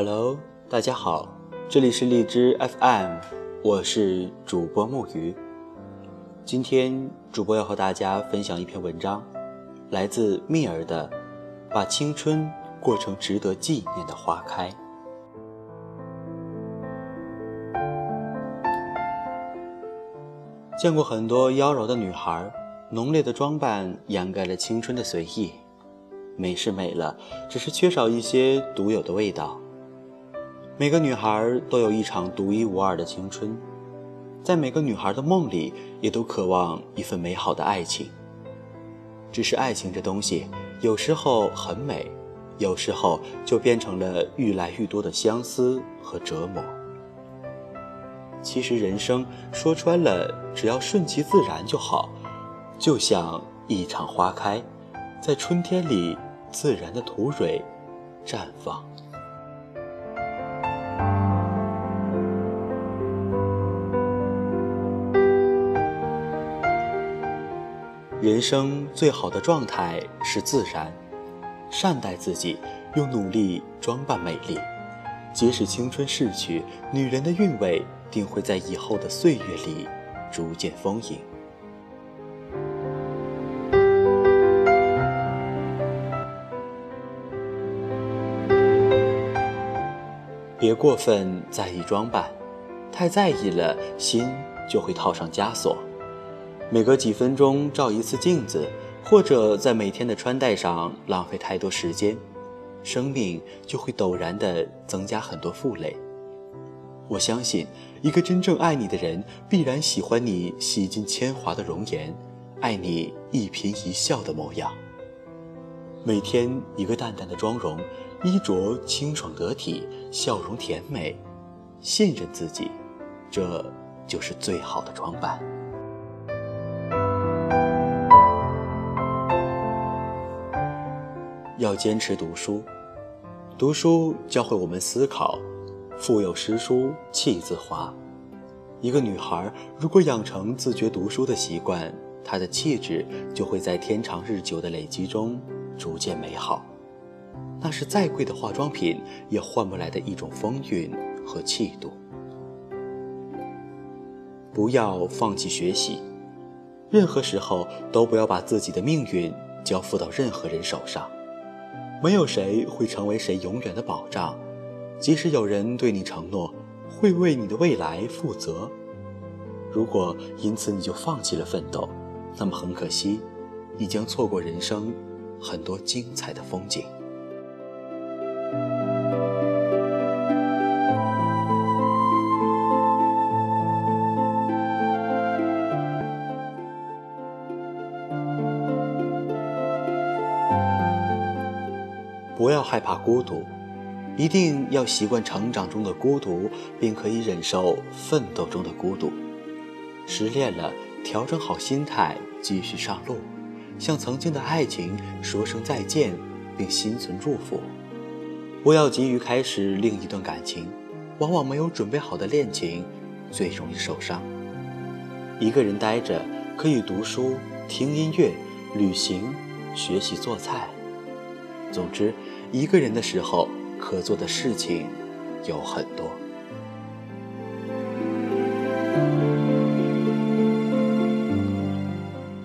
Hello，大家好，这里是荔枝 FM，我是主播木鱼。今天主播要和大家分享一篇文章，来自蜜儿的《把青春过成值得纪念的花开》。见过很多妖娆的女孩，浓烈的装扮掩盖了青春的随意。美是美了，只是缺少一些独有的味道。每个女孩都有一场独一无二的青春，在每个女孩的梦里，也都渴望一份美好的爱情。只是爱情这东西，有时候很美，有时候就变成了愈来愈多的相思和折磨。其实人生说穿了，只要顺其自然就好，就像一场花开，在春天里。自然的吐蕊绽放。人生最好的状态是自然，善待自己，用努力装扮美丽。即使青春逝去，女人的韵味定会在以后的岁月里逐渐丰盈。别过分在意装扮，太在意了，心就会套上枷锁。每隔几分钟照一次镜子，或者在每天的穿戴上浪费太多时间，生命就会陡然的增加很多负累。我相信，一个真正爱你的人，必然喜欢你洗尽铅华的容颜，爱你一颦一笑的模样。每天一个淡淡的妆容。衣着清爽得体，笑容甜美，信任自己，这就是最好的装扮。要坚持读书，读书教会我们思考。腹有诗书气自华。一个女孩如果养成自觉读书的习惯，她的气质就会在天长日久的累积中逐渐美好。那是再贵的化妆品也换不来的一种风韵和气度。不要放弃学习，任何时候都不要把自己的命运交付到任何人手上。没有谁会成为谁永远的保障，即使有人对你承诺会为你的未来负责，如果因此你就放弃了奋斗，那么很可惜，你将错过人生很多精彩的风景。不要害怕孤独，一定要习惯成长中的孤独，并可以忍受奋斗中的孤独。失恋了，调整好心态，继续上路，向曾经的爱情说声再见，并心存祝福。不要急于开始另一段感情，往往没有准备好的恋情最容易受伤。一个人呆着，可以读书、听音乐、旅行、学习做菜。总之，一个人的时候，可做的事情有很多。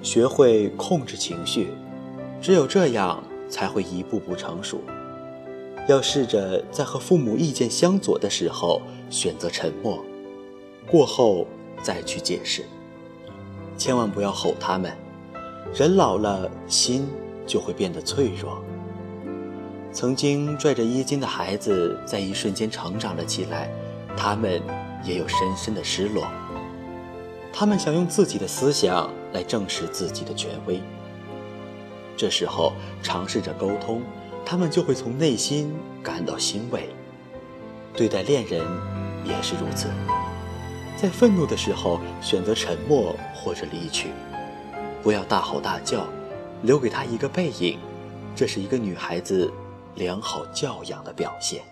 学会控制情绪，只有这样才会一步步成熟。要试着在和父母意见相左的时候选择沉默，过后再去解释。千万不要吼他们，人老了，心就会变得脆弱。曾经拽着衣襟的孩子，在一瞬间成长了起来，他们也有深深的失落。他们想用自己的思想来证实自己的权威。这时候尝试着沟通，他们就会从内心感到欣慰。对待恋人也是如此，在愤怒的时候选择沉默或者离去，不要大吼大叫，留给他一个背影。这是一个女孩子。良好教养的表现。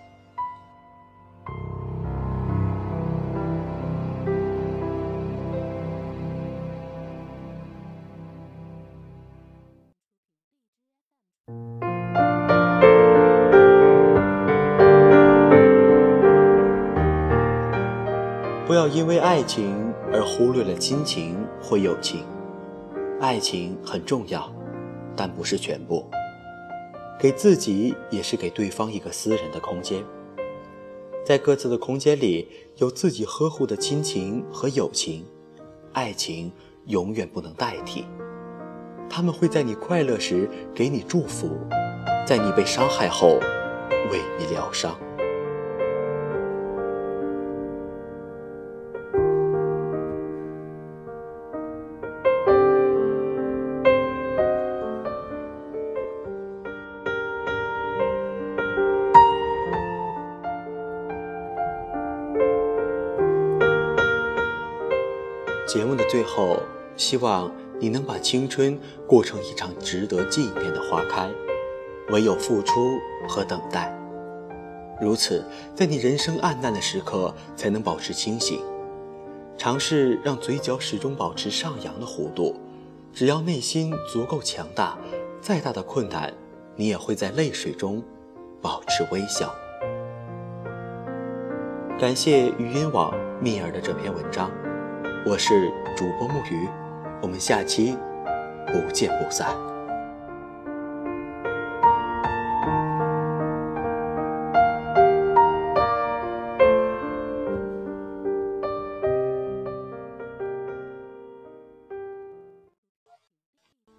不要因为爱情而忽略了亲情或友情爱情很重要但不是全部。给自己也是给对方一个私人的空间，在各自的空间里有自己呵护的亲情和友情，爱情永远不能代替。他们会在你快乐时给你祝福，在你被伤害后为你疗伤。节目的最后，希望你能把青春过成一场值得纪念的花开。唯有付出和等待，如此，在你人生暗淡的时刻，才能保持清醒。尝试让嘴角始终保持上扬的弧度，只要内心足够强大，再大的困难，你也会在泪水中保持微笑。感谢语音网蜜儿的这篇文章。我是主播木鱼，我们下期不见不散。